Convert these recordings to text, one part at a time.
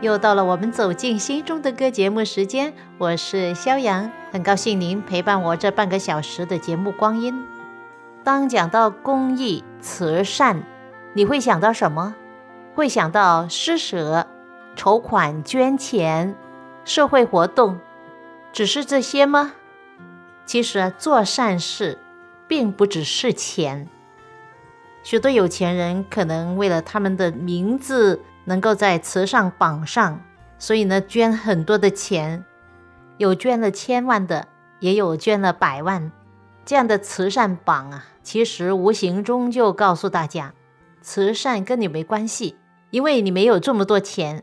又到了我们走进心中的歌节目时间，我是肖阳，很高兴您陪伴我这半个小时的节目光阴。当讲到公益慈善，你会想到什么？会想到施舍、筹款、捐钱、社会活动，只是这些吗？其实，做善事并不只是钱。许多有钱人可能为了他们的名字能够在慈善榜上，所以呢，捐很多的钱，有捐了千万的，也有捐了百万。这样的慈善榜啊，其实无形中就告诉大家，慈善跟你没关系，因为你没有这么多钱。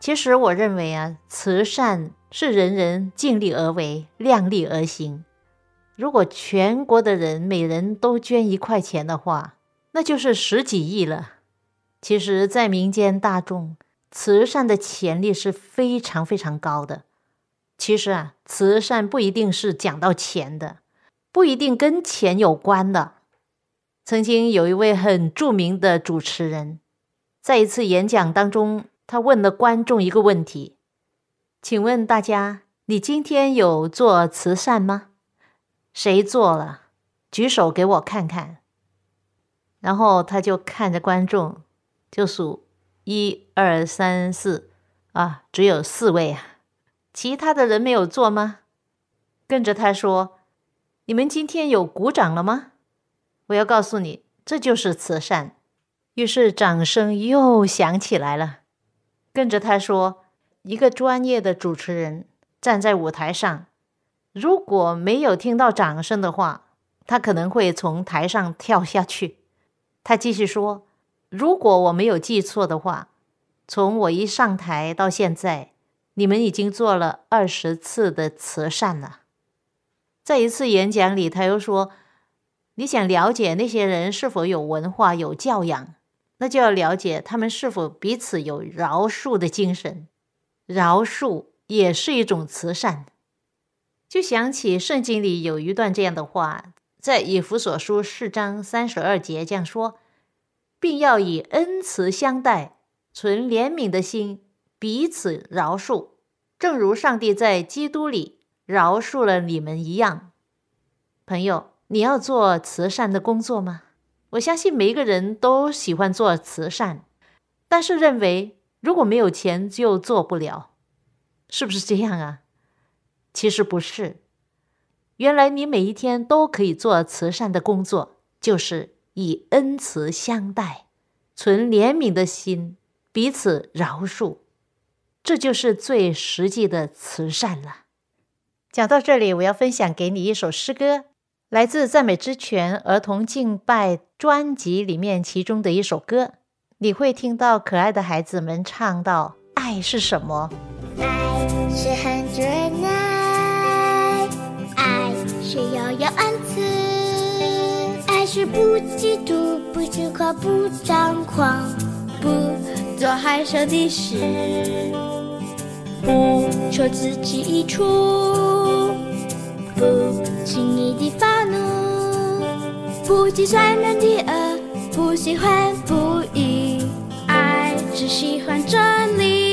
其实我认为啊，慈善是人人尽力而为，量力而行。如果全国的人每人都捐一块钱的话，那就是十几亿了。其实，在民间大众，慈善的潜力是非常非常高的。其实啊，慈善不一定是讲到钱的。不一定跟钱有关的。曾经有一位很著名的主持人，在一次演讲当中，他问了观众一个问题：“请问大家，你今天有做慈善吗？谁做了？举手给我看看。”然后他就看着观众，就数一二三四，啊，只有四位啊，其他的人没有做吗？跟着他说。你们今天有鼓掌了吗？我要告诉你，这就是慈善。于是掌声又响起来了。跟着他说：“一个专业的主持人站在舞台上，如果没有听到掌声的话，他可能会从台上跳下去。”他继续说：“如果我没有记错的话，从我一上台到现在，你们已经做了二十次的慈善了。”在一次演讲里，他又说：“你想了解那些人是否有文化、有教养，那就要了解他们是否彼此有饶恕的精神。饶恕也是一种慈善。”就想起圣经里有一段这样的话，在以弗所书四章三十二节这样说：“并要以恩慈相待，存怜悯的心，彼此饶恕，正如上帝在基督里。”饶恕了你们一样，朋友，你要做慈善的工作吗？我相信每一个人都喜欢做慈善，但是认为如果没有钱就做不了，是不是这样啊？其实不是，原来你每一天都可以做慈善的工作，就是以恩慈相待，存怜悯的心，彼此饶恕，这就是最实际的慈善了。讲到这里，我要分享给你一首诗歌，来自赞美之泉儿童敬拜专辑里面其中的一首歌。你会听到可爱的孩子们唱到：“爱是什么？爱是很忍耐，爱是遥遥恩慈，爱是不嫉妒、不自夸、不张狂、不做害羞的事，不求自己益处。”不轻易的发怒，不计算人的恶，不喜欢不义，爱只喜欢真理。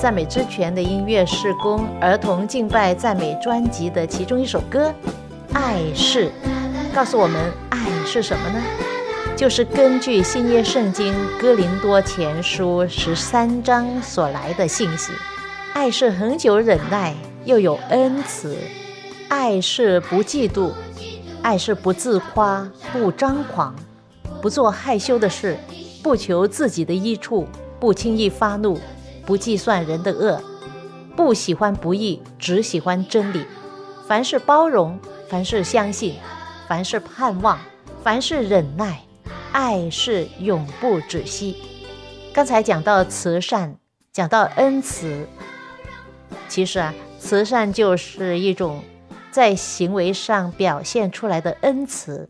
赞美之泉的音乐事工儿童敬拜赞美专辑的其中一首歌《爱是》，告诉我们爱是什么呢？就是根据新约圣经哥林多前书十三章所来的信息。爱是恒久忍耐，又有恩慈；爱是不嫉妒；爱是不自夸，不张狂，不做害羞的事，不求自己的益处，不轻易发怒，不计算人的恶，不喜欢不义，只喜欢真理。凡事包容，凡事相信，凡事盼望，凡事忍耐。爱是永不止息。刚才讲到慈善，讲到恩慈。其实啊，慈善就是一种在行为上表现出来的恩慈。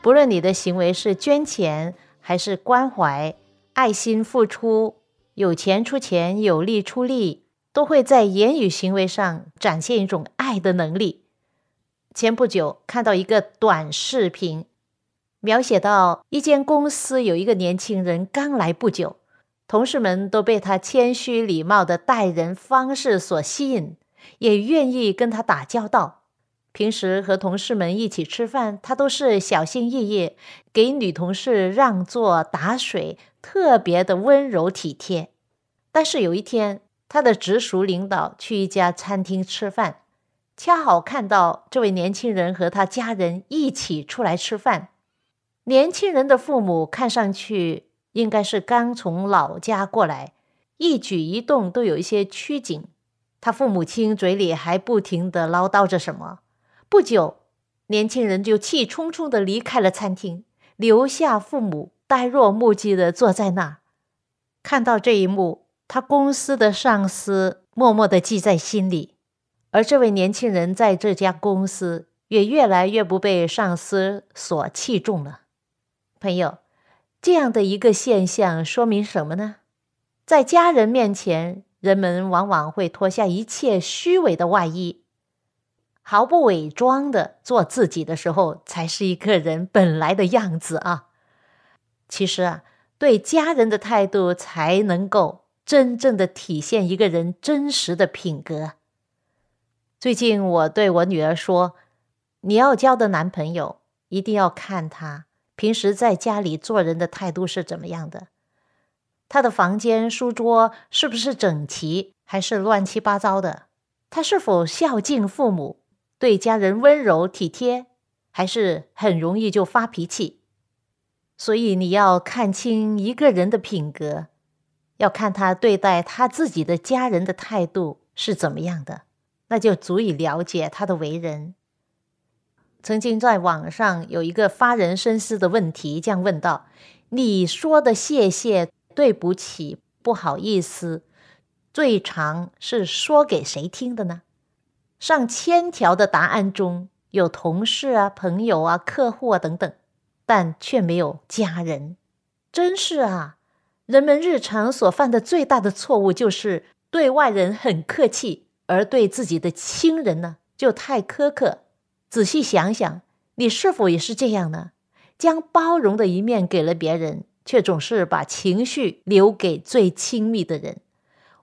不论你的行为是捐钱，还是关怀、爱心付出，有钱出钱，有力出力，都会在言语行为上展现一种爱的能力。前不久看到一个短视频。描写到一间公司有一个年轻人刚来不久，同事们都被他谦虚礼貌的待人方式所吸引，也愿意跟他打交道。平时和同事们一起吃饭，他都是小心翼翼，给女同事让座打水，特别的温柔体贴。但是有一天，他的直属领导去一家餐厅吃饭，恰好看到这位年轻人和他家人一起出来吃饭。年轻人的父母看上去应该是刚从老家过来，一举一动都有一些拘谨。他父母亲嘴里还不停地唠叨着什么。不久，年轻人就气冲冲地离开了餐厅，留下父母呆若木鸡地坐在那儿。看到这一幕，他公司的上司默默地记在心里，而这位年轻人在这家公司也越来越不被上司所器重了。朋友，这样的一个现象说明什么呢？在家人面前，人们往往会脱下一切虚伪的外衣，毫不伪装的做自己的时候，才是一个人本来的样子啊。其实啊，对家人的态度才能够真正的体现一个人真实的品格。最近我对我女儿说：“你要交的男朋友，一定要看他。”平时在家里做人的态度是怎么样的？他的房间书桌是不是整齐，还是乱七八糟的？他是否孝敬父母，对家人温柔体贴，还是很容易就发脾气？所以你要看清一个人的品格，要看他对待他自己的家人的态度是怎么样的，那就足以了解他的为人。曾经在网上有一个发人深思的问题，这样问道：“你说的谢谢、对不起、不好意思，最长是说给谁听的呢？”上千条的答案中有同事啊、朋友啊、客户啊等等，但却没有家人。真是啊！人们日常所犯的最大的错误就是对外人很客气，而对自己的亲人呢，就太苛刻。仔细想想，你是否也是这样呢？将包容的一面给了别人，却总是把情绪留给最亲密的人。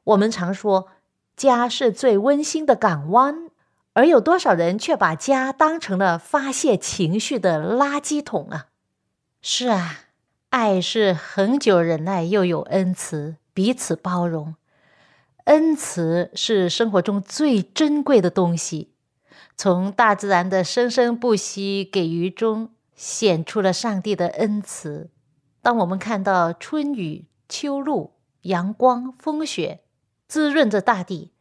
我们常说，家是最温馨的港湾，而有多少人却把家当成了发泄情绪的垃圾桶啊？是啊，爱是恒久忍耐，又有恩慈，彼此包容。恩慈是生活中最珍贵的东西。从大自然的生生不息给予中，显出了上帝的恩慈。当我们看到春雨、秋露、阳光、风雪，滋润着大地，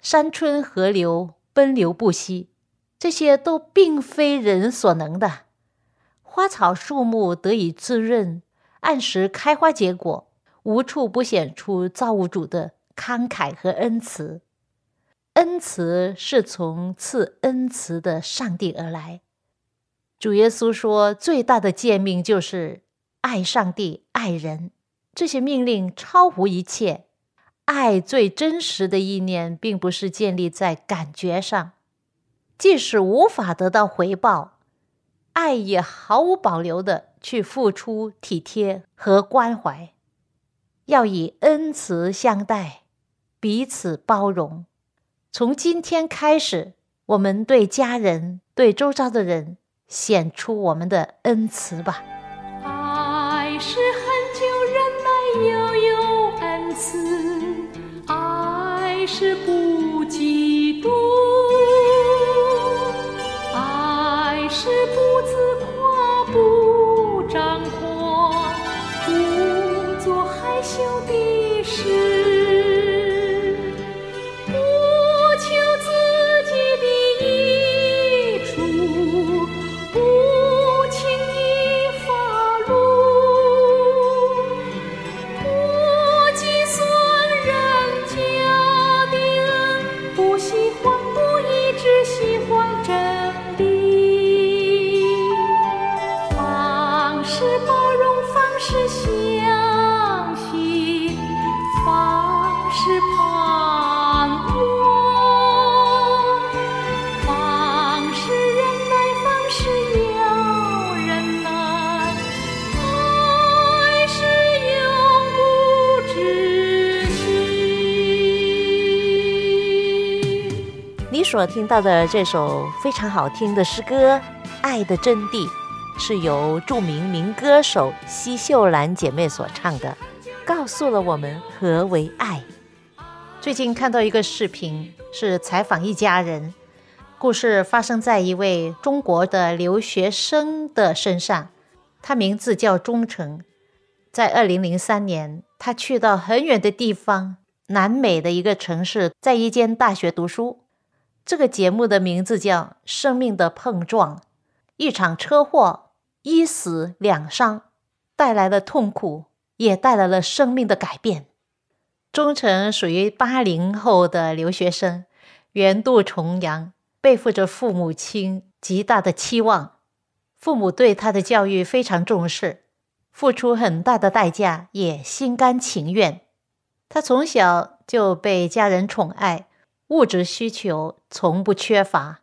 山川河流奔流不息，这些都并非人所能的。花草树木得以滋润，按时开花结果，无处不显出造物主的慷慨和恩慈。恩慈是从赐恩慈的上帝而来。主耶稣说，最大的诫命就是爱上帝、爱人。这些命令超乎一切。爱最真实的意念，并不是建立在感觉上，即使无法得到回报，爱也毫无保留的去付出体贴和关怀，要以恩慈相待，彼此包容。从今天开始，我们对家人、对周遭的人显出我们的恩慈吧。爱是所听到的这首非常好听的诗歌《爱的真谛》，是由著名民歌手奚秀兰姐妹所唱的，告诉了我们何为爱。最近看到一个视频，是采访一家人，故事发生在一位中国的留学生的身上，他名字叫钟诚。在二零零三年，他去到很远的地方，南美的一个城市，在一间大学读书。这个节目的名字叫《生命的碰撞》。一场车祸，一死两伤，带来了痛苦，也带来了生命的改变。钟诚属于八零后的留学生，远渡重洋，背负着父母亲极大的期望，父母对他的教育非常重视，付出很大的代价，也心甘情愿。他从小就被家人宠爱，物质需求从不缺乏。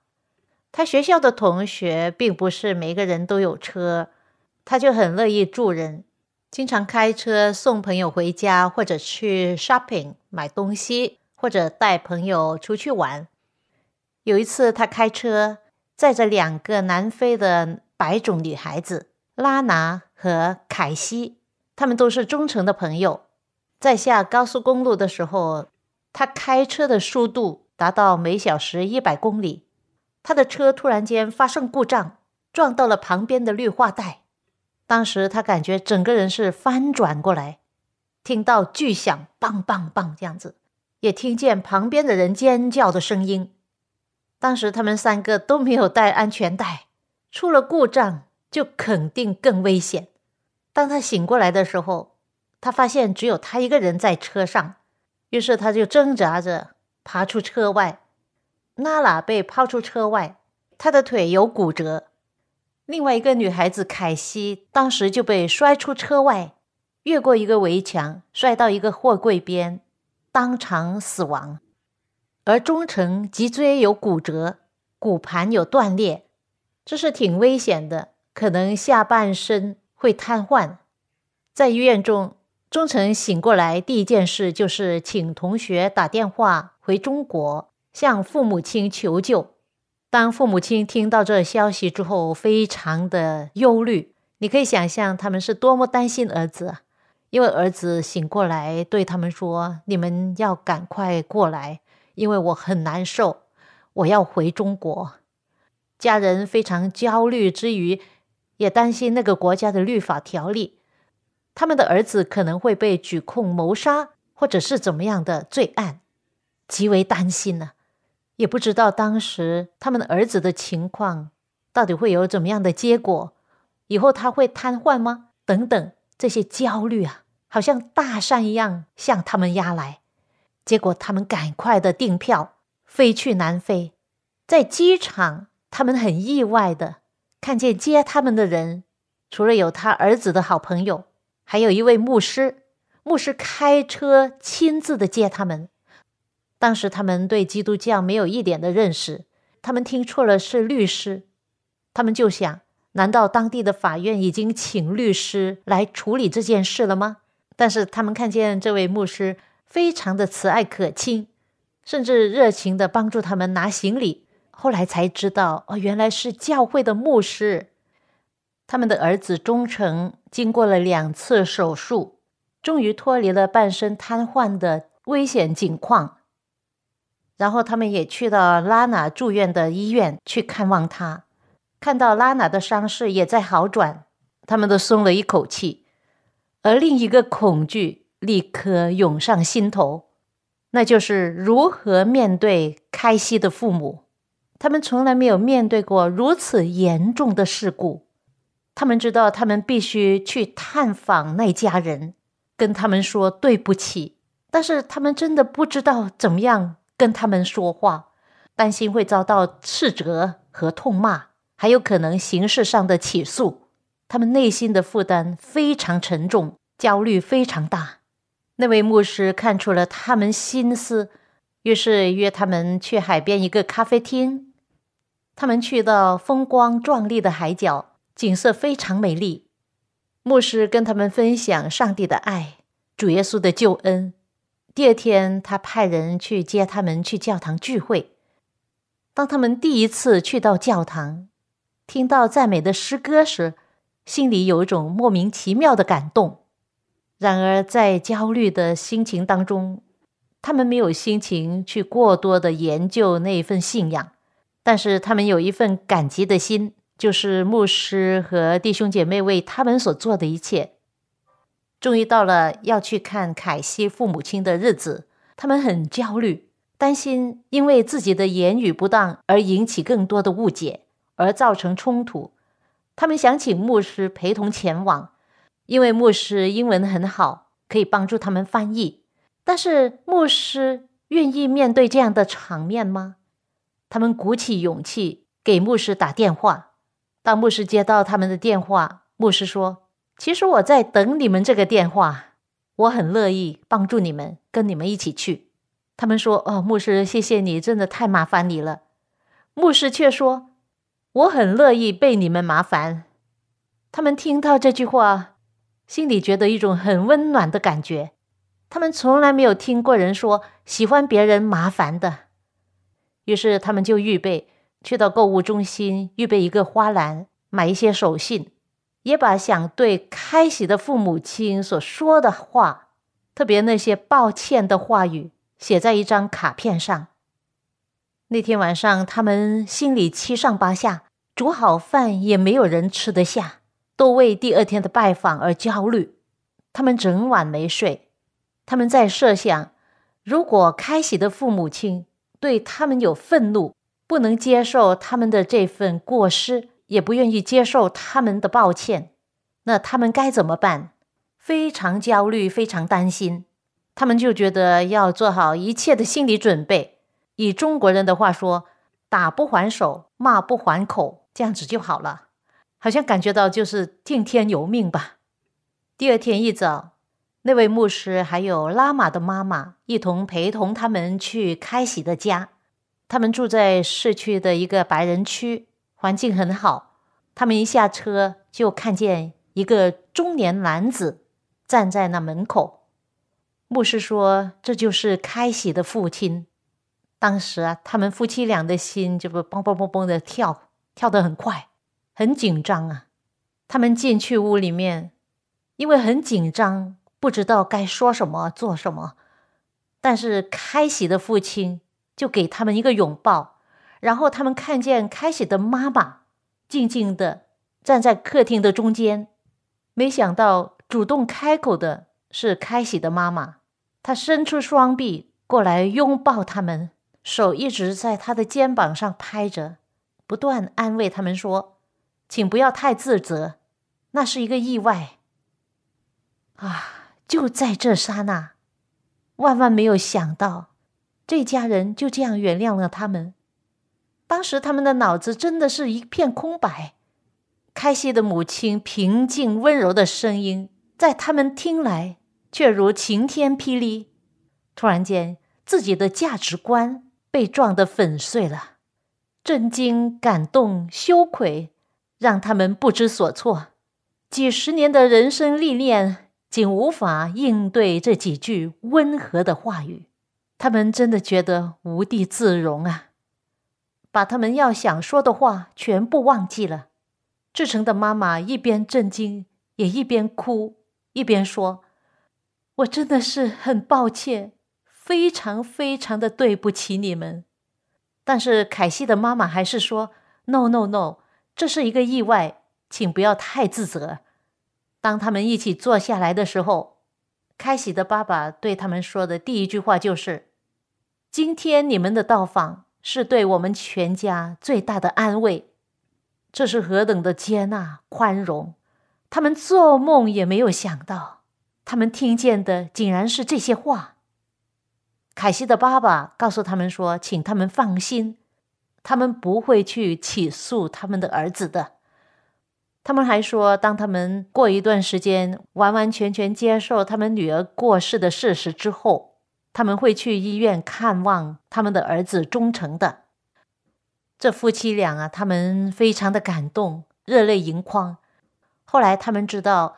他学校的同学并不是每个人都有车，他就很乐意助人，经常开车送朋友回家，或者去 shopping 买东西，或者带朋友出去玩。有一次，他开车载着两个南非的白种女孩子拉娜和凯西，他们都是忠诚的朋友。在下高速公路的时候，他开车的速度达到每小时一百公里。他的车突然间发生故障，撞到了旁边的绿化带。当时他感觉整个人是翻转过来，听到巨响，棒棒棒这样子，也听见旁边的人尖叫的声音。当时他们三个都没有带安全带，出了故障就肯定更危险。当他醒过来的时候，他发现只有他一个人在车上，于是他就挣扎着爬出车外。娜拉被抛出车外，她的腿有骨折。另外一个女孩子凯西当时就被摔出车外，越过一个围墙，摔到一个货柜边，当场死亡。而中城脊椎有骨折，骨盘有断裂，这是挺危险的，可能下半身会瘫痪。在医院中，忠诚醒过来，第一件事就是请同学打电话回中国。向父母亲求救。当父母亲听到这消息之后，非常的忧虑。你可以想象他们是多么担心儿子！因为儿子醒过来对他们说：“你们要赶快过来，因为我很难受，我要回中国。”家人非常焦虑之余，也担心那个国家的律法条例，他们的儿子可能会被举控谋杀，或者是怎么样的罪案，极为担心呢。也不知道当时他们的儿子的情况到底会有怎么样的结果，以后他会瘫痪吗？等等，这些焦虑啊，好像大山一样向他们压来。结果他们赶快的订票飞去南非，在机场，他们很意外的看见接他们的人，除了有他儿子的好朋友，还有一位牧师，牧师开车亲自的接他们。当时他们对基督教没有一点的认识，他们听错了是律师，他们就想：难道当地的法院已经请律师来处理这件事了吗？但是他们看见这位牧师非常的慈爱可亲，甚至热情的帮助他们拿行李。后来才知道，哦，原来是教会的牧师。他们的儿子忠诚经过了两次手术，终于脱离了半身瘫痪的危险境况。然后他们也去到拉娜住院的医院去看望他，看到拉娜的伤势也在好转，他们都松了一口气。而另一个恐惧立刻涌上心头，那就是如何面对开西的父母。他们从来没有面对过如此严重的事故。他们知道，他们必须去探访那家人，跟他们说对不起。但是他们真的不知道怎么样跟他们说话，担心会遭到斥责和痛骂，还有可能刑事上的起诉。他们内心的负担非常沉重，焦虑非常大。那位牧师看出了他们心思，于是约他们去海边一个咖啡厅。他们去到风光壮丽的海角，景色非常美丽。牧师跟他们分享上帝的爱、主耶稣的救恩。第二天，他派人去接他们去教堂聚会。当他们第一次去到教堂，听到赞美的诗歌时，心里有一种莫名其妙的感动。然而，在焦虑的心情当中，他们没有心情去过多的研究那份信仰。但是他们有一份感激的心，就是牧师和弟兄姐妹为他们所做的一切。终于到了要去看凯西父母亲的日子，他们很焦虑，担心因为自己的言语不当而引起更多的误解，而造成冲突。他们想请牧师陪同前往，因为牧师英文很好，可以帮助他们翻译。但是牧师愿意面对这样的场面吗？他们鼓起勇气给牧师打电话。当牧师接到他们的电话，牧师说：“其实我在等你们这个电话，我很乐意帮助你们，跟你们一起去。”他们说：“哦，牧师，谢谢你，真的太麻烦你了。”牧师却说：“我很乐意被你们麻烦。”他们听到这句话，心里觉得一种很温暖的感觉。他们从来没有听过人说喜欢别人麻烦的。于是他们就预备去到购物中心，预备一个花篮，买一些手信，也把想对开喜的父母亲所说的话，特别那些抱歉的话语，写在一张卡片上。那天晚上，他们心里七上八下，煮好饭也没有人吃得下，都为第二天的拜访而焦虑。他们整晚没睡，他们在设想，如果开喜的父母亲。对他们有愤怒，不能接受他们的这份过失，也不愿意接受他们的抱歉，那他们该怎么办？非常焦虑，非常担心。他们就觉得要做好一切的心理准备。以中国人的话说，打不还手，骂不还口，这样子就好了。好像感觉到就是听天由命吧。第二天一早。那位牧师还有拉玛的妈妈一同陪同他们去开喜的家。他们住在市区的一个白人区，环境很好。他们一下车就看见一个中年男子站在那门口。牧师说：“这就是开喜的父亲。”当时啊，他们夫妻俩的心就不嘣嘣嘣嘣的跳，跳得很快，很紧张啊。他们进去屋里面，因为很紧张。不知道该说什么做什么，但是开喜的父亲就给他们一个拥抱，然后他们看见开喜的妈妈静静的站在客厅的中间。没想到主动开口的是开喜的妈妈，她伸出双臂过来拥抱他们，手一直在他的肩膀上拍着，不断安慰他们说：“请不要太自责，那是一个意外。”啊。就在这刹那，万万没有想到，这家人就这样原谅了他们。当时他们的脑子真的是一片空白。开西的母亲平静温柔的声音，在他们听来却如晴天霹雳。突然间，自己的价值观被撞得粉碎了，震惊、感动、羞愧，让他们不知所措。几十年的人生历练。竟无法应对这几句温和的话语，他们真的觉得无地自容啊！把他们要想说的话全部忘记了。志成的妈妈一边震惊，也一边哭，一边说：“我真的是很抱歉，非常非常的对不起你们。”但是凯西的妈妈还是说：“No No No，这是一个意外，请不要太自责。”当他们一起坐下来的时候，开喜的爸爸对他们说的第一句话就是：“今天你们的到访是对我们全家最大的安慰。”这是何等的接纳宽容！他们做梦也没有想到，他们听见的竟然是这些话。凯西的爸爸告诉他们说：“请他们放心，他们不会去起诉他们的儿子的。”他们还说，当他们过一段时间完完全全接受他们女儿过世的事实之后，他们会去医院看望他们的儿子忠诚的。这夫妻俩啊，他们非常的感动，热泪盈眶。后来他们知道，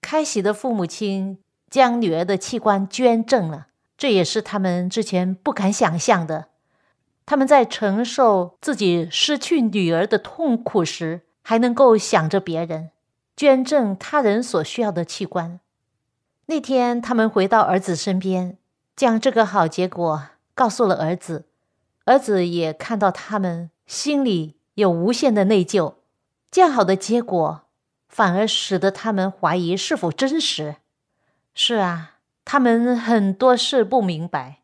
开喜的父母亲将女儿的器官捐赠了，这也是他们之前不敢想象的。他们在承受自己失去女儿的痛苦时，还能够想着别人，捐赠他人所需要的器官。那天，他们回到儿子身边，将这个好结果告诉了儿子，儿子也看到他们。心里有无限的内疚，这样好的结果反而使得他们怀疑是否真实。是啊，他们很多事不明白，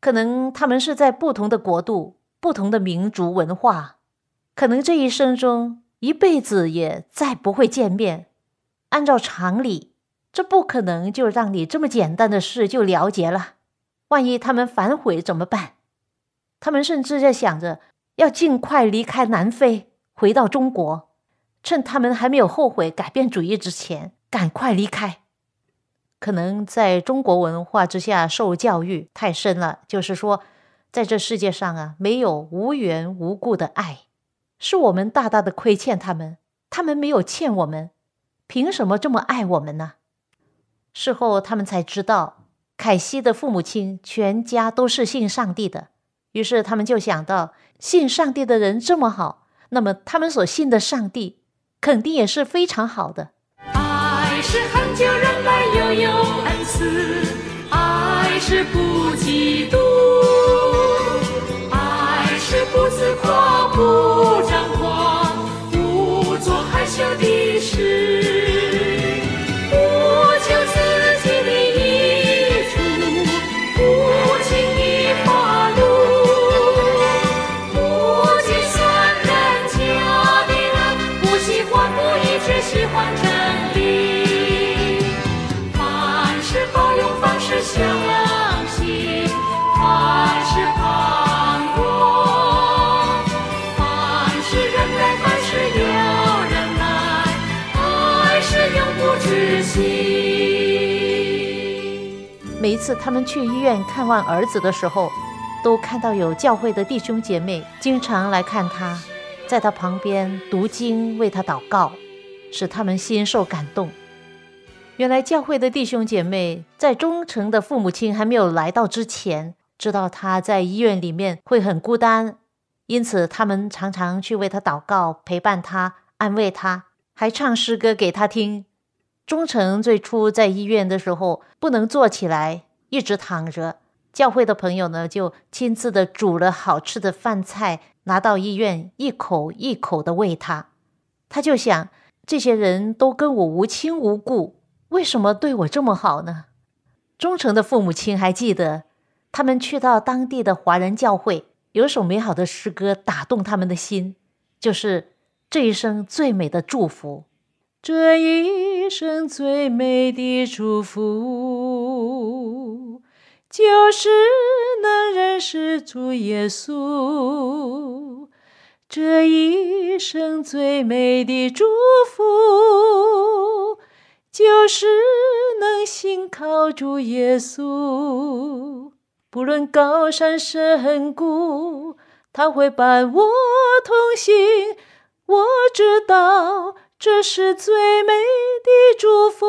可能他们是在不同的国度、不同的民族文化，可能这一生中一辈子也再不会见面。按照常理，这不可能就让你这么简单的事就了结了。万一他们反悔怎么办？他们甚至在想着。要尽快离开南非，回到中国，趁他们还没有后悔、改变主意之前，赶快离开。可能在中国文化之下受教育太深了，就是说，在这世界上啊，没有无缘无故的爱，是我们大大的亏欠他们，他们没有欠我们，凭什么这么爱我们呢？事后他们才知道，凯西的父母亲全家都是信上帝的。于是他们就想到，信上帝的人这么好，那么他们所信的上帝肯定也是非常好的。爱是恒久忍耐，又有恩赐；爱是不嫉妒；爱是不自夸，不张狂，不做害羞的每一次他们去医院看望儿子的时候，都看到有教会的弟兄姐妹经常来看他，在他旁边读经为他祷告，使他们心受感动。原来教会的弟兄姐妹在忠诚的父母亲还没有来到之前，知道他在医院里面会很孤单，因此他们常常去为他祷告，陪伴他，安慰他，还唱诗歌给他听。忠诚最初在医院的时候不能坐起来，一直躺着。教会的朋友呢，就亲自的煮了好吃的饭菜，拿到医院，一口一口的喂他。他就想，这些人都跟我无亲无故，为什么对我这么好呢？忠诚的父母亲还记得，他们去到当地的华人教会，有首美好的诗歌打动他们的心，就是这一生最美的祝福。这一生最美的祝福，就是能认识主耶稣。这一生最美的祝福，就是能信靠主耶稣。不论高山深谷，他会伴我同行。我知道。这是最美的祝福。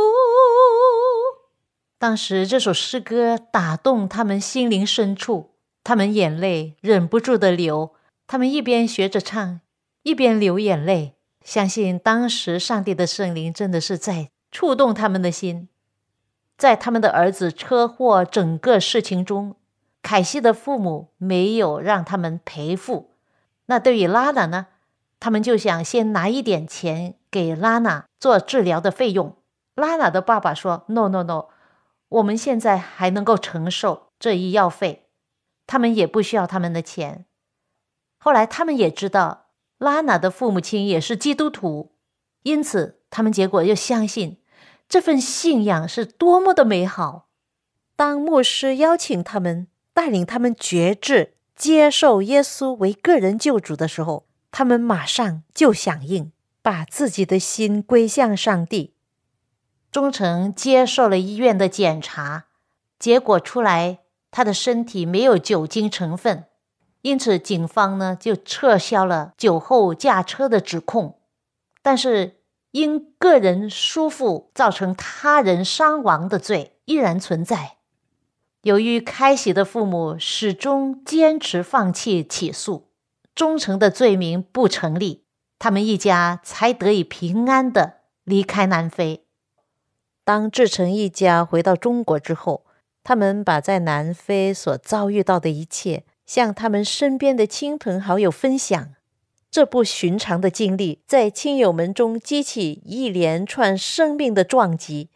当时这首诗歌打动他们心灵深处，他们眼泪忍不住的流，他们一边学着唱，一边流眼泪，相信当时上帝的圣灵真的是在触动他们的心。在他们的儿子车祸整个事情中，凯西的父母没有让他们赔付。那对于拉娜呢？他们就想先拿一点钱给拉娜做治疗的费用。拉娜的爸爸说：“No No No，我们现在还能够承受这医药费，他们也不需要他们的钱。”后来他们也知道拉娜的父母亲也是基督徒，因此他们结果又相信这份信仰是多么的美好。当牧师邀请他们带领他们决志接受耶稣为个人救主的时候，他们马上就响应，把自己的心归向上帝。忠诚接受了医院的检查，结果出来，他的身体没有酒精成分，因此警方呢就撤销了酒后驾车的指控。但是因个人疏忽造成他人伤亡的罪依然存在。由于开喜的父母始终坚持放弃起诉。忠诚的罪名不成立，他们一家才得以平安的离开南非。当志成一家回到中国之后，他们把在南非所遭遇到的一切向他们身边的亲朋好友分享。这不寻常的经历在亲友们中激起一连串生命的撞击，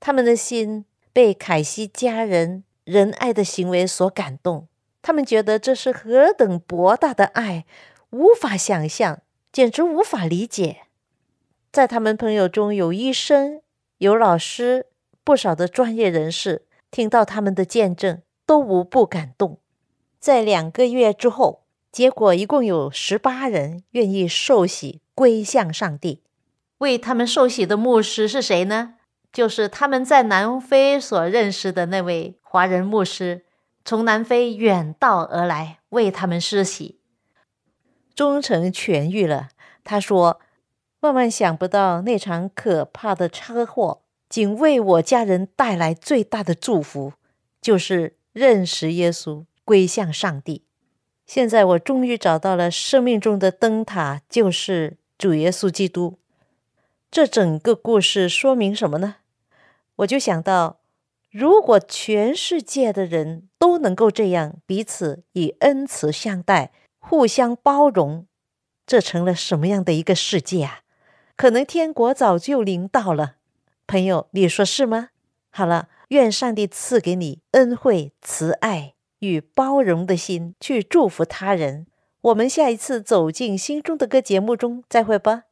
他们的心被凯西家人仁爱的行为所感动。他们觉得这是何等博大的爱，无法想象，简直无法理解。在他们朋友中有医生、有老师，不少的专业人士，听到他们的见证，都无不感动。在两个月之后，结果一共有十八人愿意受洗归向上帝。为他们受洗的牧师是谁呢？就是他们在南非所认识的那位华人牧师。从南非远道而来为他们施洗，忠诚痊愈了。他说：“万万想不到那场可怕的车祸，仅为我家人带来最大的祝福，就是认识耶稣，归向上帝。现在我终于找到了生命中的灯塔，就是主耶稣基督。这整个故事说明什么呢？我就想到。”如果全世界的人都能够这样彼此以恩慈相待、互相包容，这成了什么样的一个世界啊？可能天国早就临到了。朋友，你说是吗？好了，愿上帝赐给你恩惠、慈爱与包容的心，去祝福他人。我们下一次走进心中的歌节目中再会吧。